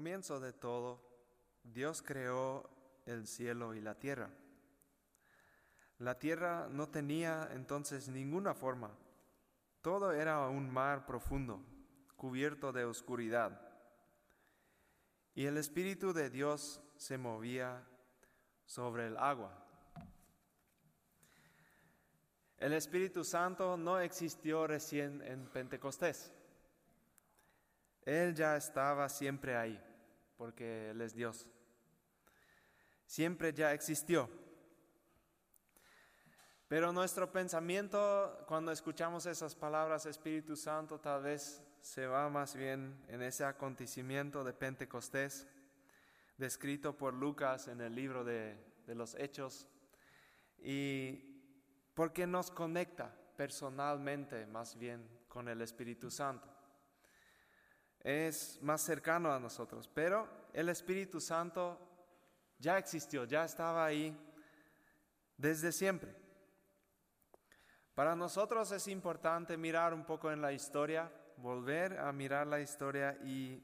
comienzo de todo, Dios creó el cielo y la tierra. La tierra no tenía entonces ninguna forma. Todo era un mar profundo, cubierto de oscuridad. Y el Espíritu de Dios se movía sobre el agua. El Espíritu Santo no existió recién en Pentecostés. Él ya estaba siempre ahí, porque Él es Dios. Siempre ya existió. Pero nuestro pensamiento, cuando escuchamos esas palabras Espíritu Santo, tal vez se va más bien en ese acontecimiento de Pentecostés, descrito por Lucas en el libro de, de los Hechos. Y porque nos conecta personalmente más bien con el Espíritu Santo. Es más cercano a nosotros, pero el Espíritu Santo ya existió, ya estaba ahí desde siempre. Para nosotros es importante mirar un poco en la historia, volver a mirar la historia y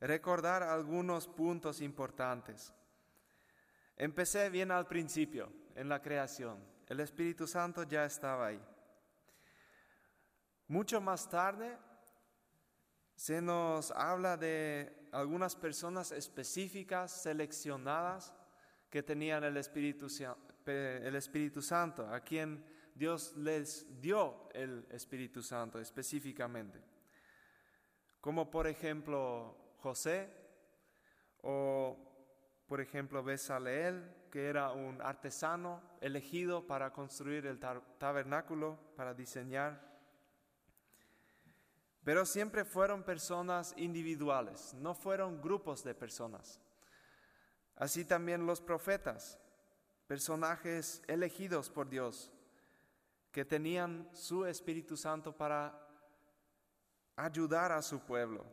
recordar algunos puntos importantes. Empecé bien al principio, en la creación. El Espíritu Santo ya estaba ahí. Mucho más tarde se nos habla de algunas personas específicas, seleccionadas, que tenían el Espíritu, el Espíritu Santo, a quien Dios les dio el Espíritu Santo específicamente. Como por ejemplo José o por ejemplo, Besaleel, que era un artesano elegido para construir el tabernáculo, para diseñar. Pero siempre fueron personas individuales, no fueron grupos de personas. Así también los profetas, personajes elegidos por Dios, que tenían su Espíritu Santo para ayudar a su pueblo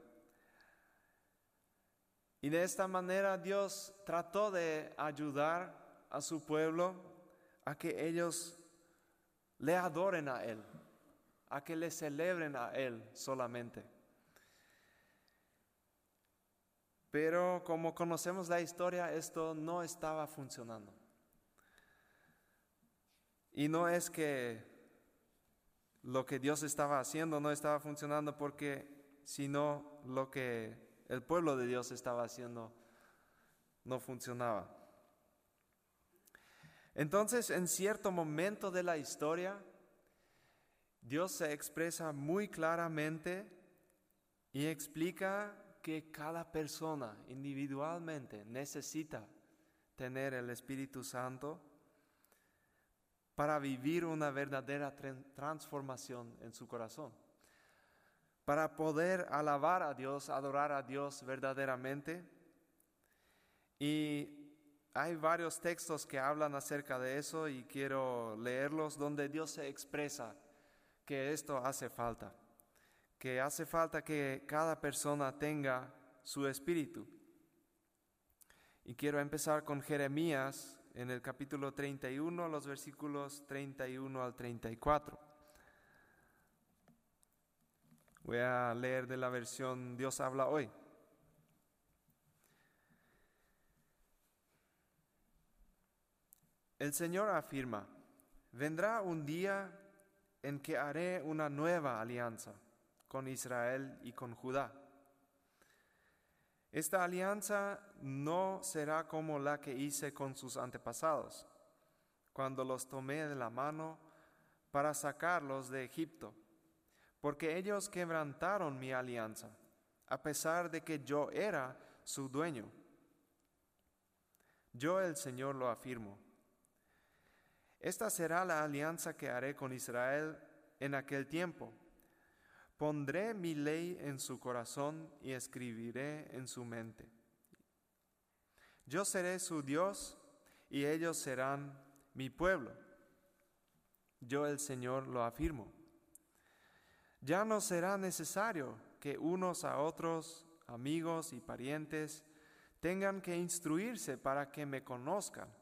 y de esta manera Dios trató de ayudar a su pueblo a que ellos le adoren a Él, a que le celebren a Él solamente. Pero como conocemos la historia, esto no estaba funcionando. Y no es que lo que Dios estaba haciendo no estaba funcionando porque, sino lo que el pueblo de Dios estaba haciendo no funcionaba. Entonces, en cierto momento de la historia, Dios se expresa muy claramente y explica que cada persona individualmente necesita tener el Espíritu Santo para vivir una verdadera transformación en su corazón para poder alabar a Dios, adorar a Dios verdaderamente. Y hay varios textos que hablan acerca de eso y quiero leerlos donde Dios se expresa que esto hace falta, que hace falta que cada persona tenga su espíritu. Y quiero empezar con Jeremías en el capítulo 31, los versículos 31 al 34. Voy a leer de la versión Dios habla hoy. El Señor afirma, vendrá un día en que haré una nueva alianza con Israel y con Judá. Esta alianza no será como la que hice con sus antepasados, cuando los tomé de la mano para sacarlos de Egipto porque ellos quebrantaron mi alianza, a pesar de que yo era su dueño. Yo el Señor lo afirmo. Esta será la alianza que haré con Israel en aquel tiempo. Pondré mi ley en su corazón y escribiré en su mente. Yo seré su Dios y ellos serán mi pueblo. Yo el Señor lo afirmo. Ya no será necesario que unos a otros, amigos y parientes, tengan que instruirse para que me conozcan,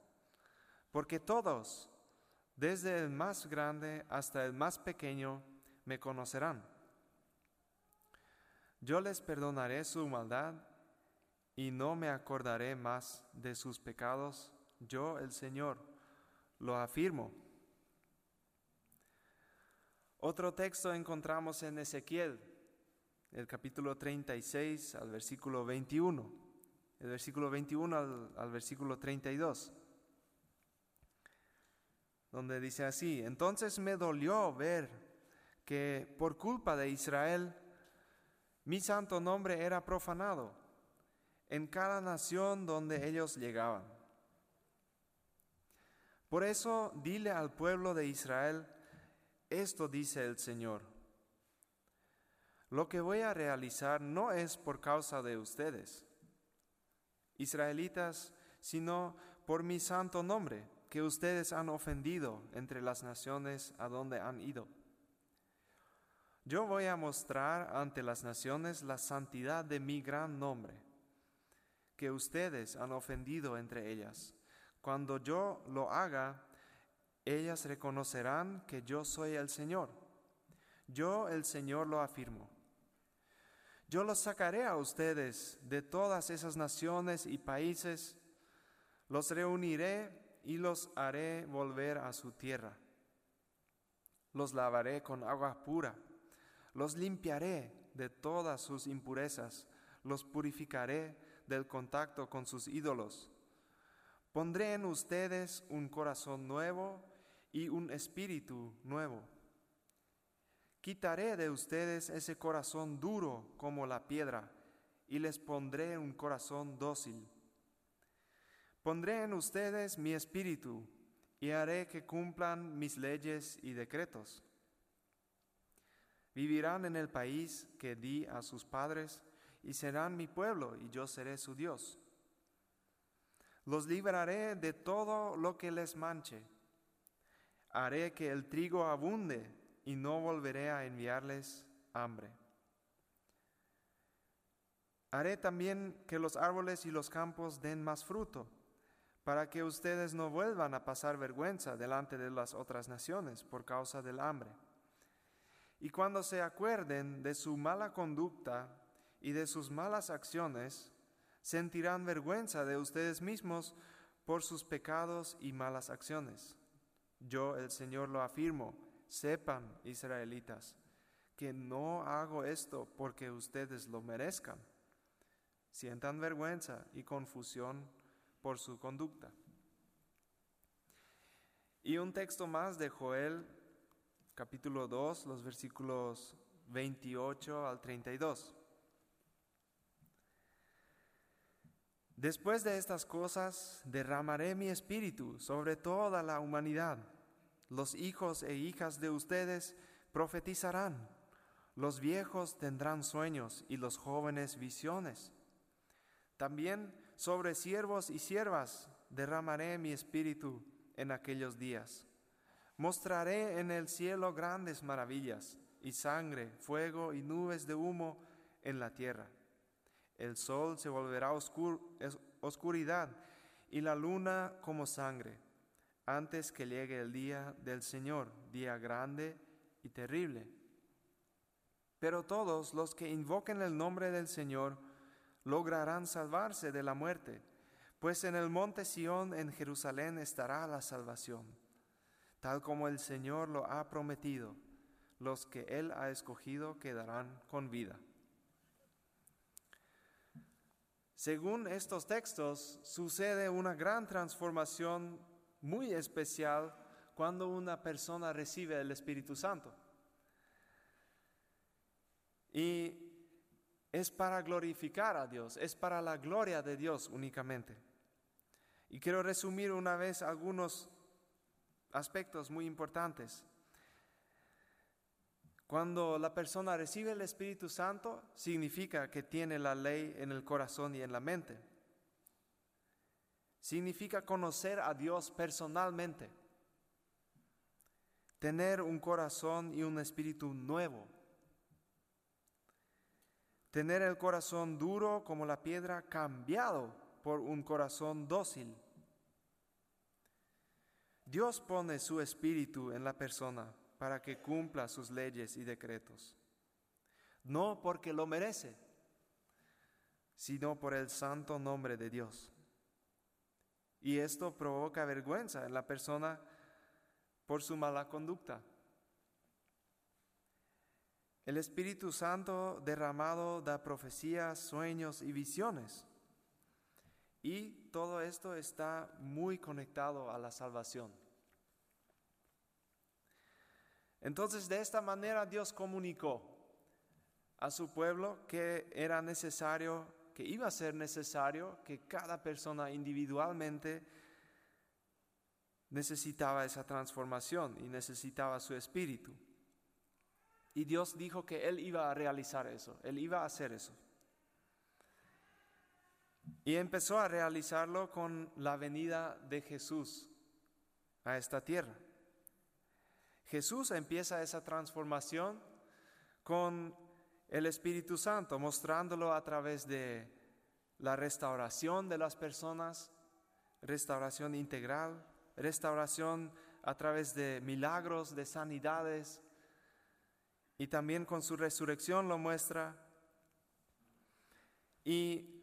porque todos, desde el más grande hasta el más pequeño, me conocerán. Yo les perdonaré su maldad y no me acordaré más de sus pecados, yo el Señor lo afirmo. Otro texto encontramos en Ezequiel, el capítulo 36 al versículo 21, el versículo 21 al, al versículo 32, donde dice así, entonces me dolió ver que por culpa de Israel mi santo nombre era profanado en cada nación donde ellos llegaban. Por eso dile al pueblo de Israel, esto dice el Señor. Lo que voy a realizar no es por causa de ustedes, israelitas, sino por mi santo nombre, que ustedes han ofendido entre las naciones a donde han ido. Yo voy a mostrar ante las naciones la santidad de mi gran nombre que ustedes han ofendido entre ellas. Cuando yo lo haga, ellas reconocerán que yo soy el Señor. Yo el Señor lo afirmo. Yo los sacaré a ustedes de todas esas naciones y países, los reuniré y los haré volver a su tierra. Los lavaré con agua pura, los limpiaré de todas sus impurezas, los purificaré del contacto con sus ídolos. Pondré en ustedes un corazón nuevo y un espíritu nuevo. Quitaré de ustedes ese corazón duro como la piedra y les pondré un corazón dócil. Pondré en ustedes mi espíritu y haré que cumplan mis leyes y decretos. Vivirán en el país que di a sus padres y serán mi pueblo y yo seré su Dios. Los libraré de todo lo que les manche. Haré que el trigo abunde y no volveré a enviarles hambre. Haré también que los árboles y los campos den más fruto, para que ustedes no vuelvan a pasar vergüenza delante de las otras naciones por causa del hambre. Y cuando se acuerden de su mala conducta y de sus malas acciones, sentirán vergüenza de ustedes mismos por sus pecados y malas acciones. Yo, el Señor, lo afirmo. Sepan, israelitas, que no hago esto porque ustedes lo merezcan. Sientan vergüenza y confusión por su conducta. Y un texto más de Joel, capítulo 2, los versículos 28 al 32. Después de estas cosas derramaré mi espíritu sobre toda la humanidad. Los hijos e hijas de ustedes profetizarán, los viejos tendrán sueños y los jóvenes visiones. También sobre siervos y siervas derramaré mi espíritu en aquellos días. Mostraré en el cielo grandes maravillas y sangre, fuego y nubes de humo en la tierra el sol se volverá oscuridad y la luna como sangre, antes que llegue el día del Señor, día grande y terrible. Pero todos los que invoquen el nombre del Señor lograrán salvarse de la muerte, pues en el monte Sión en Jerusalén estará la salvación, tal como el Señor lo ha prometido. Los que Él ha escogido quedarán con vida. Según estos textos, sucede una gran transformación muy especial cuando una persona recibe el Espíritu Santo. Y es para glorificar a Dios, es para la gloria de Dios únicamente. Y quiero resumir una vez algunos aspectos muy importantes. Cuando la persona recibe el Espíritu Santo, significa que tiene la ley en el corazón y en la mente. Significa conocer a Dios personalmente, tener un corazón y un espíritu nuevo, tener el corazón duro como la piedra cambiado por un corazón dócil. Dios pone su espíritu en la persona para que cumpla sus leyes y decretos. No porque lo merece, sino por el santo nombre de Dios. Y esto provoca vergüenza en la persona por su mala conducta. El Espíritu Santo derramado da profecías, sueños y visiones. Y todo esto está muy conectado a la salvación. Entonces, de esta manera Dios comunicó a su pueblo que era necesario que iba a ser necesario que cada persona individualmente necesitaba esa transformación y necesitaba su espíritu. Y Dios dijo que Él iba a realizar eso, Él iba a hacer eso. Y empezó a realizarlo con la venida de Jesús a esta tierra. Jesús empieza esa transformación con el Espíritu Santo, mostrándolo a través de la restauración de las personas, restauración integral, restauración a través de milagros, de sanidades, y también con su resurrección lo muestra. Y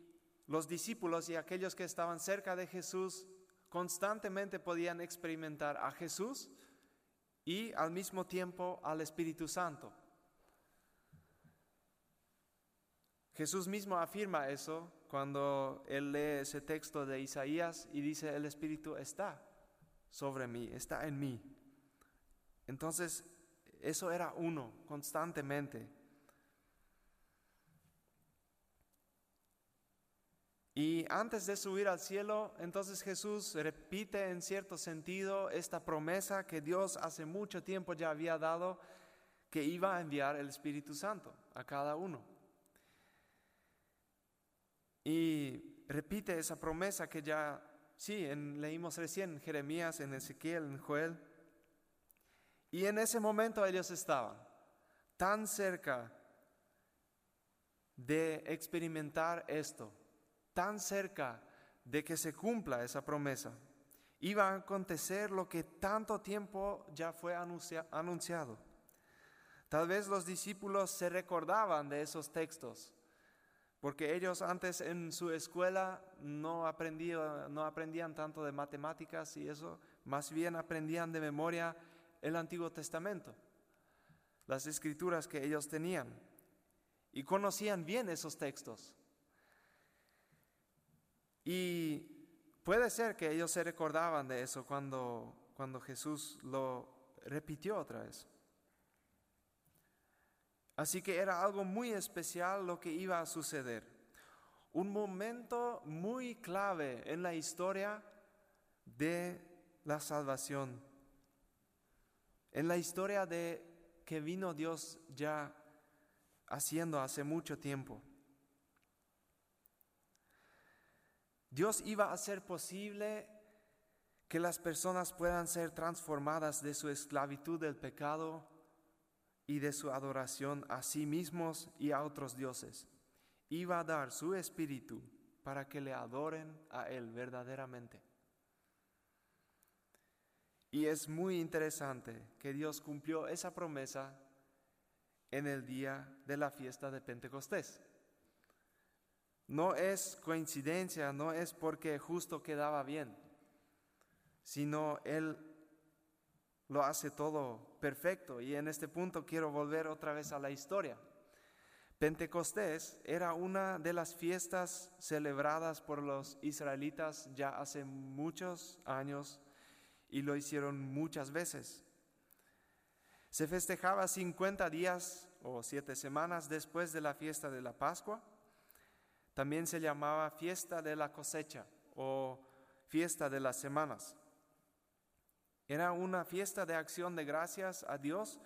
los discípulos y aquellos que estaban cerca de Jesús constantemente podían experimentar a Jesús y al mismo tiempo al Espíritu Santo. Jesús mismo afirma eso cuando él lee ese texto de Isaías y dice, el Espíritu está sobre mí, está en mí. Entonces, eso era uno constantemente. Y antes de subir al cielo, entonces Jesús repite en cierto sentido esta promesa que Dios hace mucho tiempo ya había dado, que iba a enviar el Espíritu Santo a cada uno. Y repite esa promesa que ya, sí, leímos recién en Jeremías, en Ezequiel, en Joel. Y en ese momento ellos estaban tan cerca de experimentar esto, tan cerca de que se cumpla esa promesa. Iba a acontecer lo que tanto tiempo ya fue anunciado. Tal vez los discípulos se recordaban de esos textos porque ellos antes en su escuela no aprendían, tanto de matemáticas y eso, más bien aprendían de memoria el Antiguo Testamento, las escrituras que ellos tenían, y conocían bien esos textos. Y puede ser que ellos se recordaban de eso cuando, cuando Jesús lo repitió otra vez. Así que era algo muy especial lo que iba a suceder. Un momento muy clave en la historia de la salvación. En la historia de que vino Dios ya haciendo hace mucho tiempo. Dios iba a hacer posible que las personas puedan ser transformadas de su esclavitud del pecado y de su adoración a sí mismos y a otros dioses. Iba a dar su espíritu para que le adoren a Él verdaderamente. Y es muy interesante que Dios cumplió esa promesa en el día de la fiesta de Pentecostés. No es coincidencia, no es porque justo quedaba bien, sino Él lo hace todo perfecto. Y en este punto quiero volver otra vez a la historia. Pentecostés era una de las fiestas celebradas por los israelitas ya hace muchos años y lo hicieron muchas veces. Se festejaba 50 días o siete semanas después de la fiesta de la Pascua. También se llamaba fiesta de la cosecha o fiesta de las semanas. Era una fiesta de acción de gracias a Dios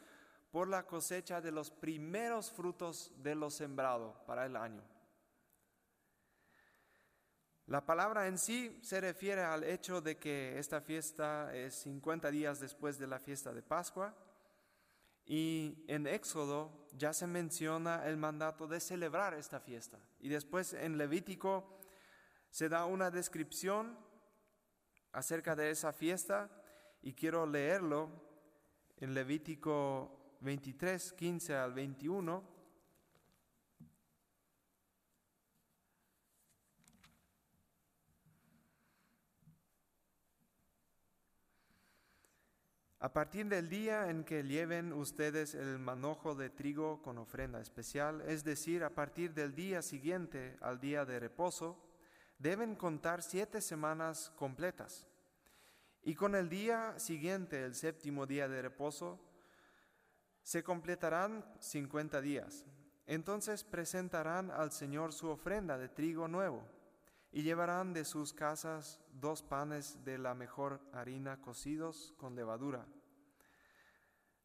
por la cosecha de los primeros frutos de lo sembrado para el año. La palabra en sí se refiere al hecho de que esta fiesta es 50 días después de la fiesta de Pascua y en Éxodo ya se menciona el mandato de celebrar esta fiesta y después en Levítico se da una descripción acerca de esa fiesta y quiero leerlo en Levítico 23, 15 al 21. A partir del día en que lleven ustedes el manojo de trigo con ofrenda especial, es decir, a partir del día siguiente al día de reposo, deben contar siete semanas completas. Y con el día siguiente, el séptimo día de reposo, se completarán cincuenta días. Entonces presentarán al Señor su ofrenda de trigo nuevo y llevarán de sus casas dos panes de la mejor harina cocidos con levadura,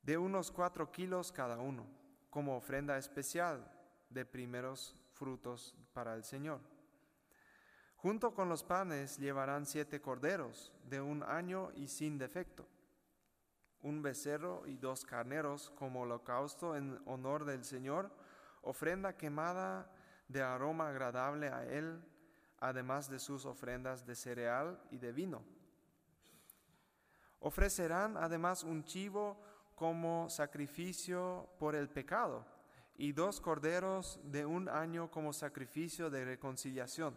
de unos cuatro kilos cada uno, como ofrenda especial de primeros frutos para el Señor. Junto con los panes llevarán siete corderos de un año y sin defecto, un becerro y dos carneros como holocausto en honor del Señor, ofrenda quemada de aroma agradable a Él además de sus ofrendas de cereal y de vino. Ofrecerán además un chivo como sacrificio por el pecado y dos corderos de un año como sacrificio de reconciliación.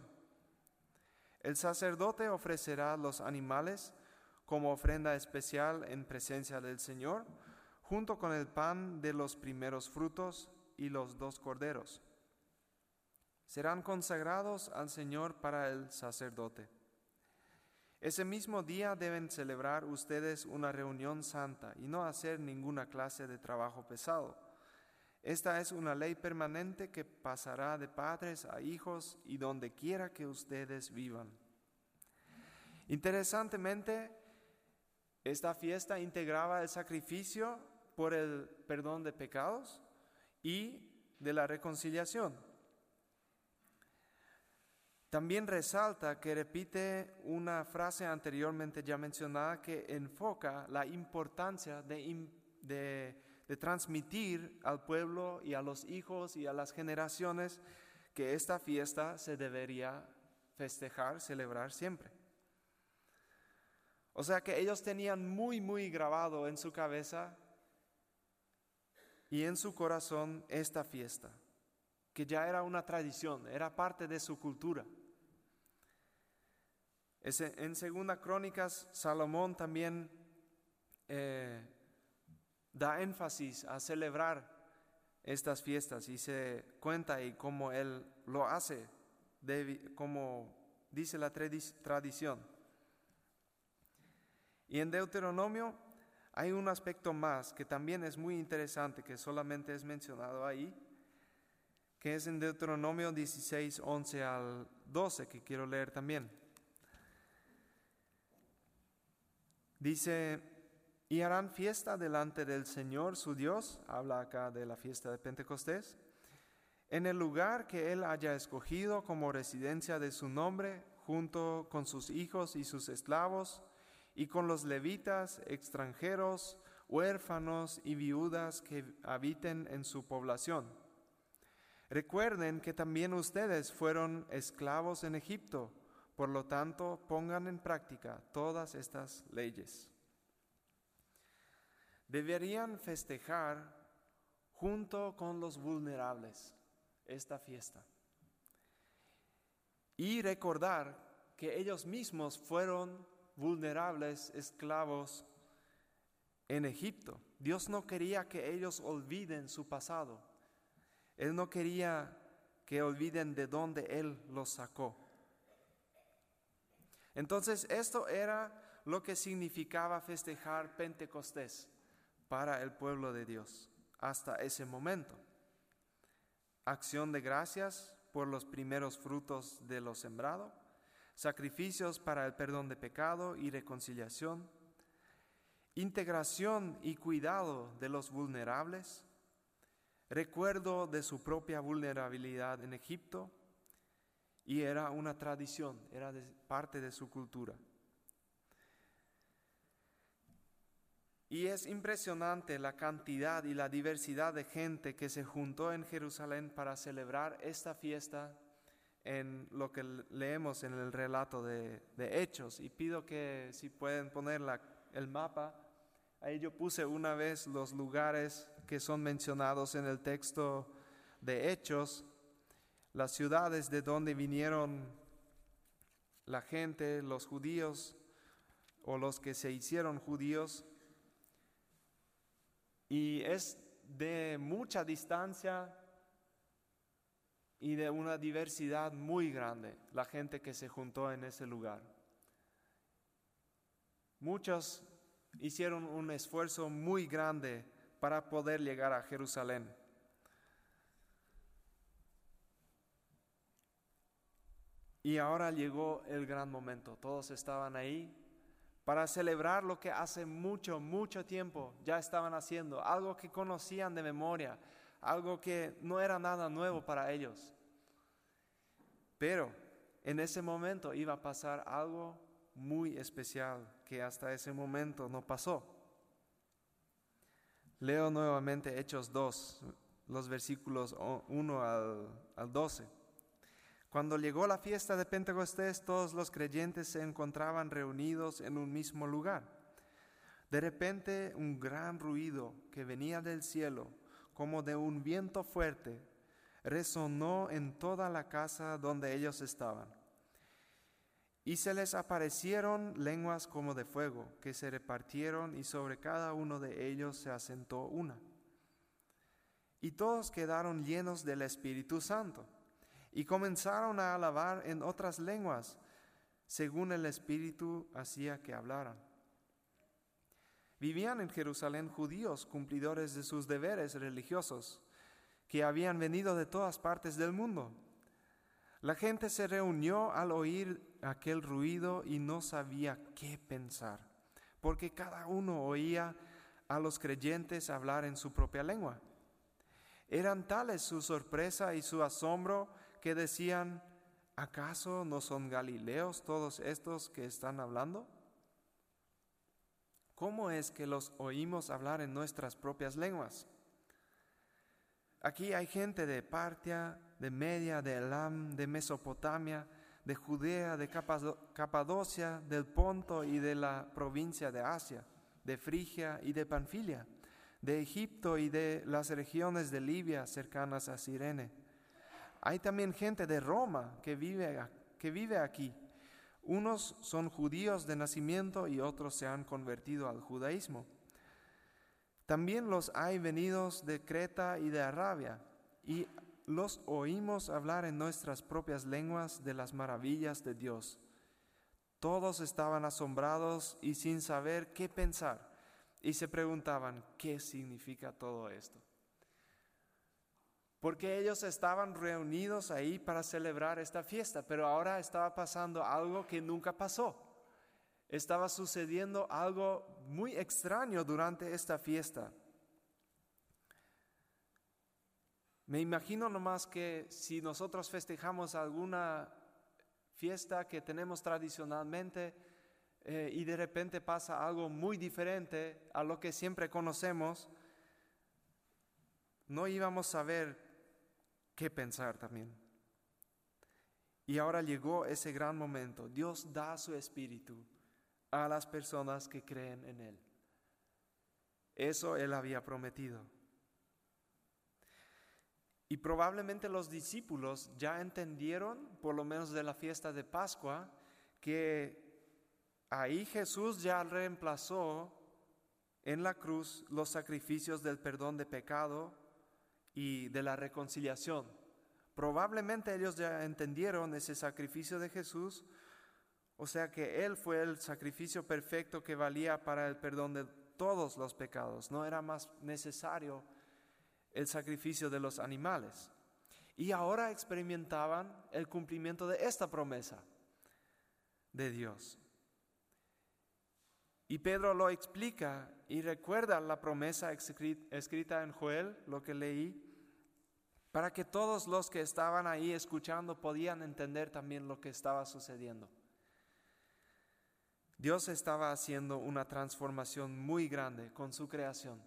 El sacerdote ofrecerá los animales como ofrenda especial en presencia del Señor, junto con el pan de los primeros frutos y los dos corderos serán consagrados al Señor para el sacerdote. Ese mismo día deben celebrar ustedes una reunión santa y no hacer ninguna clase de trabajo pesado. Esta es una ley permanente que pasará de padres a hijos y donde quiera que ustedes vivan. Interesantemente, esta fiesta integraba el sacrificio por el perdón de pecados y de la reconciliación. También resalta que repite una frase anteriormente ya mencionada que enfoca la importancia de, transmitir al pueblo y a los hijos y a las generaciones que esta fiesta se debería festejar, celebrar siempre. O sea que ellos tenían muy, muy grabado en su cabeza y en su corazón esta fiesta que ya era una tradición, era parte de su cultura. En Segunda Crónicas, Salomón también eh, da énfasis a celebrar estas fiestas y se cuenta y cómo él lo hace, como dice la tradición. Y en Deuteronomio hay un aspecto más que también es muy interesante, que solamente es mencionado ahí, que es en Deuteronomio 16, 11 al 12, que quiero leer también. Dice, y harán fiesta delante del Señor su Dios, habla acá de la fiesta de Pentecostés, en el lugar que Él haya escogido como residencia de su nombre, junto con sus hijos y sus esclavos, y con los levitas, extranjeros, huérfanos y viudas que habiten en su población. Recuerden que también ustedes fueron esclavos en Egipto, por lo tanto pongan en práctica todas estas leyes. Deberían festejar junto con los vulnerables esta fiesta y recordar que ellos mismos fueron vulnerables esclavos en Egipto. Dios no quería que ellos olviden su pasado. Él no quería que olviden de dónde Él los sacó. Entonces esto era lo que significaba festejar Pentecostés para el pueblo de Dios hasta ese momento. Acción de gracias por los primeros frutos de lo sembrado, sacrificios para el perdón de pecado y reconciliación, integración y cuidado de los vulnerables, recuerdo de su propia vulnerabilidad en Egipto y era una tradición, era parte de su cultura. Y es impresionante la cantidad y la diversidad de gente que se juntó en Jerusalén para celebrar esta fiesta en lo que leemos en el relato de, Hechos. Y pido que si pueden poner el mapa, ahí yo puse una vez los lugares que son mencionados en el texto de Hechos, las ciudades de donde vinieron la gente, los judíos o los que se hicieron judíos, Y es de mucha distancia y de una diversidad muy grande la gente que se juntó en ese lugar. Muchos hicieron un esfuerzo muy grande para poder llegar a Jerusalén. Y ahora llegó el gran momento. Todos estaban ahí para celebrar lo que hace mucho, mucho tiempo ya estaban haciendo, algo que conocían de memoria, algo que no era nada nuevo para ellos. Pero en ese momento iba a pasar algo muy especial que hasta ese momento no pasó. Leo nuevamente Hechos 2, los versículos 1 al, al 12. Cuando llegó la fiesta de Pentecostés, todos los creyentes se encontraban reunidos en un mismo lugar. De repente un gran ruido que venía del cielo, como de un viento fuerte, resonó en toda la casa donde ellos estaban. Y se les aparecieron lenguas como de fuego, que se repartieron y sobre cada uno de ellos se asentó una. Y todos quedaron llenos del Espíritu Santo y comenzaron a alabar en otras lenguas, según el Espíritu hacía que hablaran. Vivían en Jerusalén judíos cumplidores de sus deberes religiosos, que habían venido de todas partes del mundo. La gente se reunió al oír aquel ruido y no sabía qué pensar, porque cada uno oía a los creyentes hablar en su propia lengua. Eran tales su sorpresa y su asombro decían, ¿acaso no son galileos todos estos que están hablando? ¿Cómo es que los oímos hablar en nuestras propias lenguas? Aquí hay gente de Partia, de Media, de Elam, de Mesopotamia, de Judea, de Capadocia, del Ponto y de la provincia de Asia, de Frigia y de Panfilia, de Egipto y de las regiones de Libia cercanas a Sirene. Hay también gente de Roma que vive, que vive aquí. Unos son judíos de nacimiento y otros se han convertido al judaísmo. También los hay venidos de Creta y de Arabia, y los oímos hablar en nuestras propias lenguas de las maravillas de Dios. Todos estaban asombrados y sin saber qué pensar, y se preguntaban, ¿qué significa todo esto? Porque ellos estaban reunidos ahí para celebrar esta fiesta, pero ahora estaba pasando algo que nunca pasó. Estaba sucediendo algo muy extraño durante esta fiesta. Me imagino nomás que si nosotros festejamos alguna fiesta que tenemos tradicionalmente eh, y de repente pasa algo muy diferente a lo que siempre conocemos, no íbamos a saber qué pensar también. Y ahora llegó ese gran momento. Dios da su espíritu a las personas que creen en Él. Eso Él había prometido. Y probablemente los discípulos ya entendieron, por lo menos de la fiesta de Pascua, que ahí Jesús ya reemplazó en la cruz los sacrificios del perdón de pecado y de la reconciliación. Probablemente ellos ya entendieron ese sacrificio de Jesús, o sea que Él fue el sacrificio perfecto que valía para el perdón de todos los pecados, no era más necesario el sacrificio de los animales. Y ahora experimentaban el cumplimiento de esta promesa de Dios. Y Pedro lo explica y recuerda la promesa escrita en Joel, lo que leí, para que todos los que estaban ahí escuchando podían entender también lo que estaba sucediendo. Dios estaba haciendo una transformación muy grande con su creación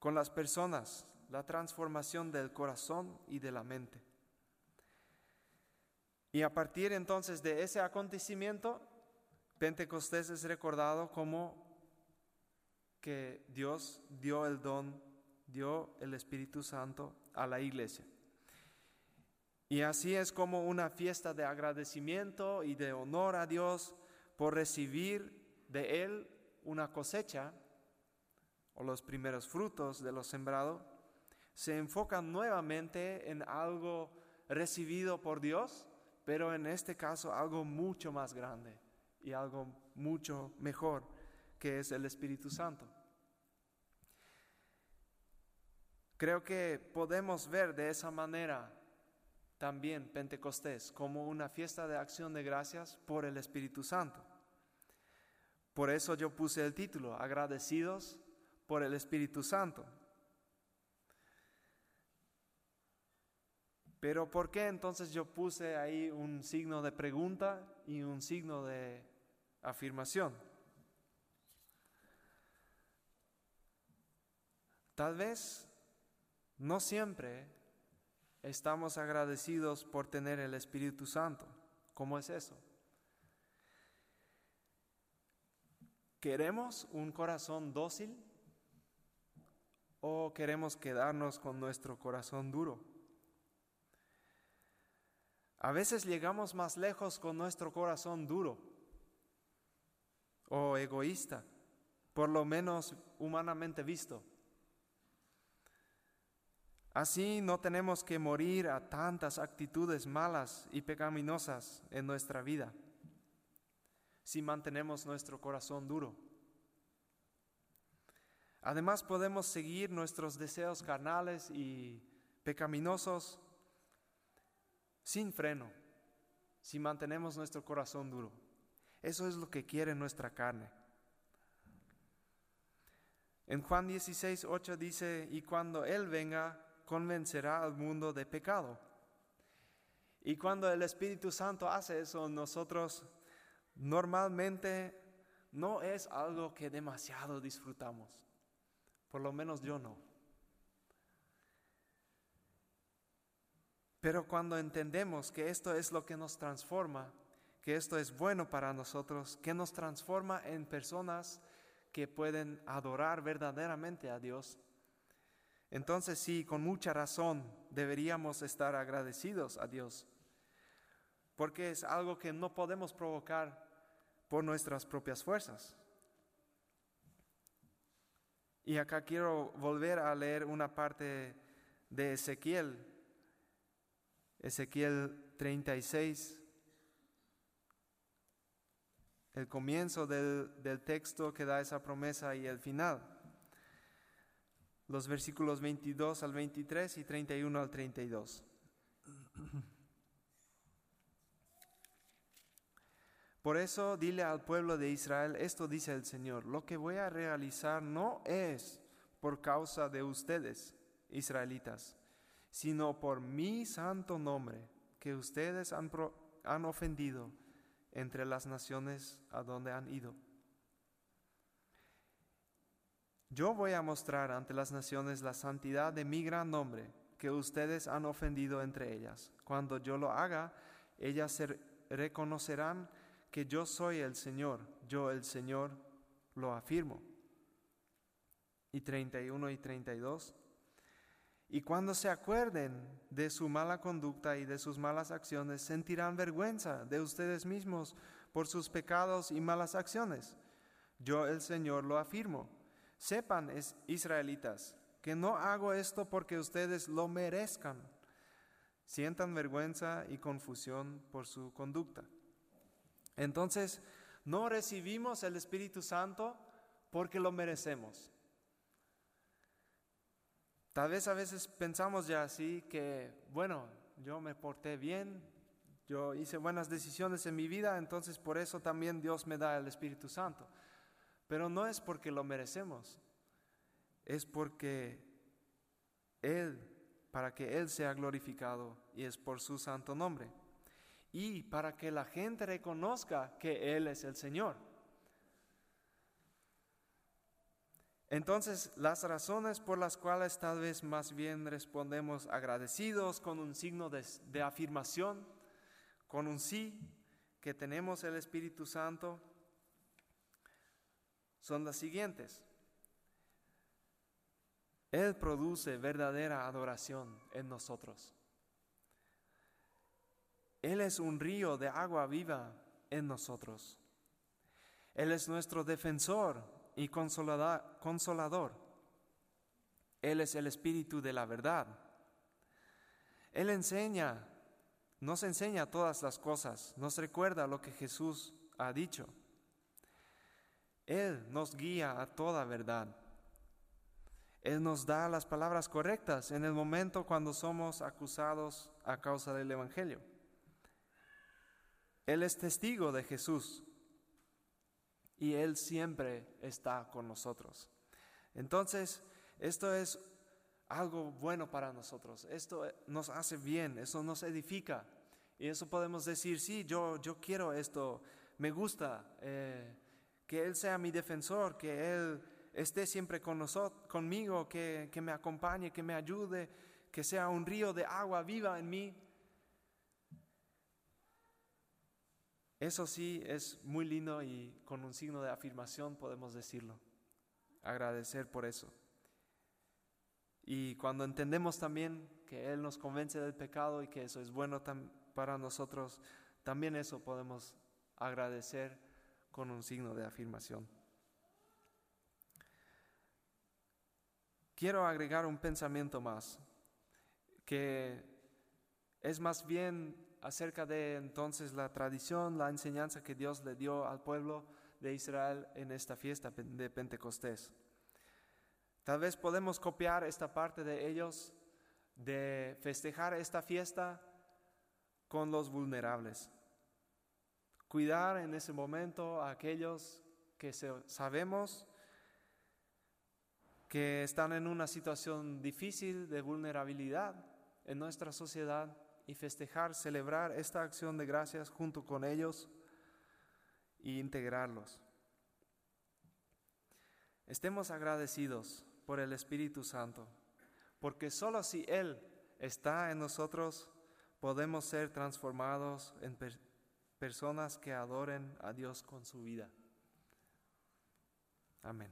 con las personas, la transformación del corazón y de la mente. Y a partir entonces de ese acontecimiento, Pentecostés es recordado como que Dios dio el don, dio el Espíritu Santo a la iglesia. Y así es como una fiesta de agradecimiento y de honor a Dios por recibir de Él una cosecha o los primeros frutos de lo sembrado se enfocan nuevamente en algo recibido por Dios, pero en este caso algo mucho más grande y algo mucho mejor, que es el Espíritu Santo. Creo que podemos ver de esa manera también Pentecostés como una fiesta de acción de gracias por el Espíritu Santo. Por eso yo puse el título, agradecidos por el Espíritu Santo. Pero ¿por qué entonces yo puse ahí un signo de pregunta y un signo de afirmación? Tal vez no siempre estamos agradecidos por tener el Espíritu Santo. ¿Cómo es eso? ¿Queremos un corazón dócil o queremos quedarnos con nuestro corazón duro? A veces llegamos más lejos con nuestro corazón duro o egoísta, por lo menos humanamente visto. Así no tenemos que morir a tantas actitudes malas y pecaminosas en nuestra vida si mantenemos nuestro corazón duro. Además podemos seguir nuestros deseos carnales y pecaminosos sin freno, si mantenemos nuestro corazón duro. Eso es lo que quiere nuestra carne. En Juan 16, 8 dice, y cuando Él venga, convencerá al mundo de pecado. Y cuando el Espíritu Santo hace eso, nosotros normalmente no es algo que demasiado disfrutamos. Por lo menos yo no. Pero cuando entendemos que esto es lo que nos transforma, que esto es bueno para nosotros, que nos transforma en personas que pueden adorar verdaderamente a Dios, entonces sí, con mucha razón deberíamos estar agradecidos a Dios, porque es algo que no podemos provocar por nuestras propias fuerzas. Y acá quiero volver a leer una parte de Ezequiel Ezequiel 36, el comienzo del, texto que da esa promesa y el final. Los versículos 22 al 23 y 31 al 32. Por eso dile al pueblo de Israel, esto dice el Señor, lo que voy a realizar no es por causa de ustedes, israelitas, sino por mi santo nombre que ustedes han, ofendido entre las naciones a donde han ido. Yo voy a mostrar ante las naciones la santidad de mi gran nombre que ustedes han ofendido entre ellas. Cuando yo lo haga, ellas reconocerán que yo soy el Señor, yo el Señor lo afirmo. Y 31 y 32. Y cuando se acuerden de su mala conducta y de sus malas acciones, sentirán vergüenza de ustedes mismos por sus pecados y malas acciones. Yo el Señor lo afirmo. Sepan, israelitas, que no hago esto porque ustedes lo merezcan. Sientan vergüenza y confusión por su conducta. Entonces, no recibimos el Espíritu Santo porque lo merecemos. Tal vez a veces pensamos ya así que, bueno, yo me porté bien, yo hice buenas decisiones en mi vida, entonces por eso también Dios me da el Espíritu Santo. Pero no es porque lo merecemos, es porque Él, para que Él sea glorificado y es por su santo nombre. Y para que la gente reconozca que Él es el Señor. Entonces, las razones por las cuales tal vez más bien respondemos agradecidos con un signo de, afirmación, con un sí, que tenemos el Espíritu Santo, son las siguientes. Él produce verdadera adoración en nosotros. Él es un río de agua viva en nosotros. Él es nuestro defensor y consolador. Él es el Espíritu de la verdad. Él enseña, nos enseña todas las cosas, nos recuerda lo que Jesús ha dicho. Él nos guía a toda verdad. Él nos da las palabras correctas en el momento cuando somos acusados a causa del Evangelio. Él es testigo de Jesús y Él siempre está con nosotros. Entonces, esto es algo bueno para nosotros, esto nos hace bien, eso nos edifica. Y eso podemos decir, sí, yo, yo quiero esto, me gusta, eh, que Él sea mi defensor, que Él esté siempre con nosotros, conmigo, que, que me acompañe, que me ayude, que sea un río de agua viva en mí. Eso sí es muy lindo y con un signo de afirmación podemos decirlo. Agradecer por eso. Y cuando entendemos también que Él nos convence del pecado y que eso es bueno para nosotros, también eso podemos agradecer con un signo de afirmación. Quiero agregar un pensamiento más, que es más bien acerca de entonces la tradición, la enseñanza que Dios le dio al pueblo de Israel en esta fiesta de Pentecostés. Tal vez podemos copiar esta parte de ellos, de festejar esta fiesta con los vulnerables. Cuidar en ese momento a aquellos que sabemos que están en una situación difícil de vulnerabilidad en nuestra sociedad y festejar, celebrar esta acción de gracias junto con ellos e integrarlos. Estemos agradecidos por el Espíritu Santo, porque solo si Él está en nosotros podemos ser transformados en personas que adoren a Dios con su vida. Amén.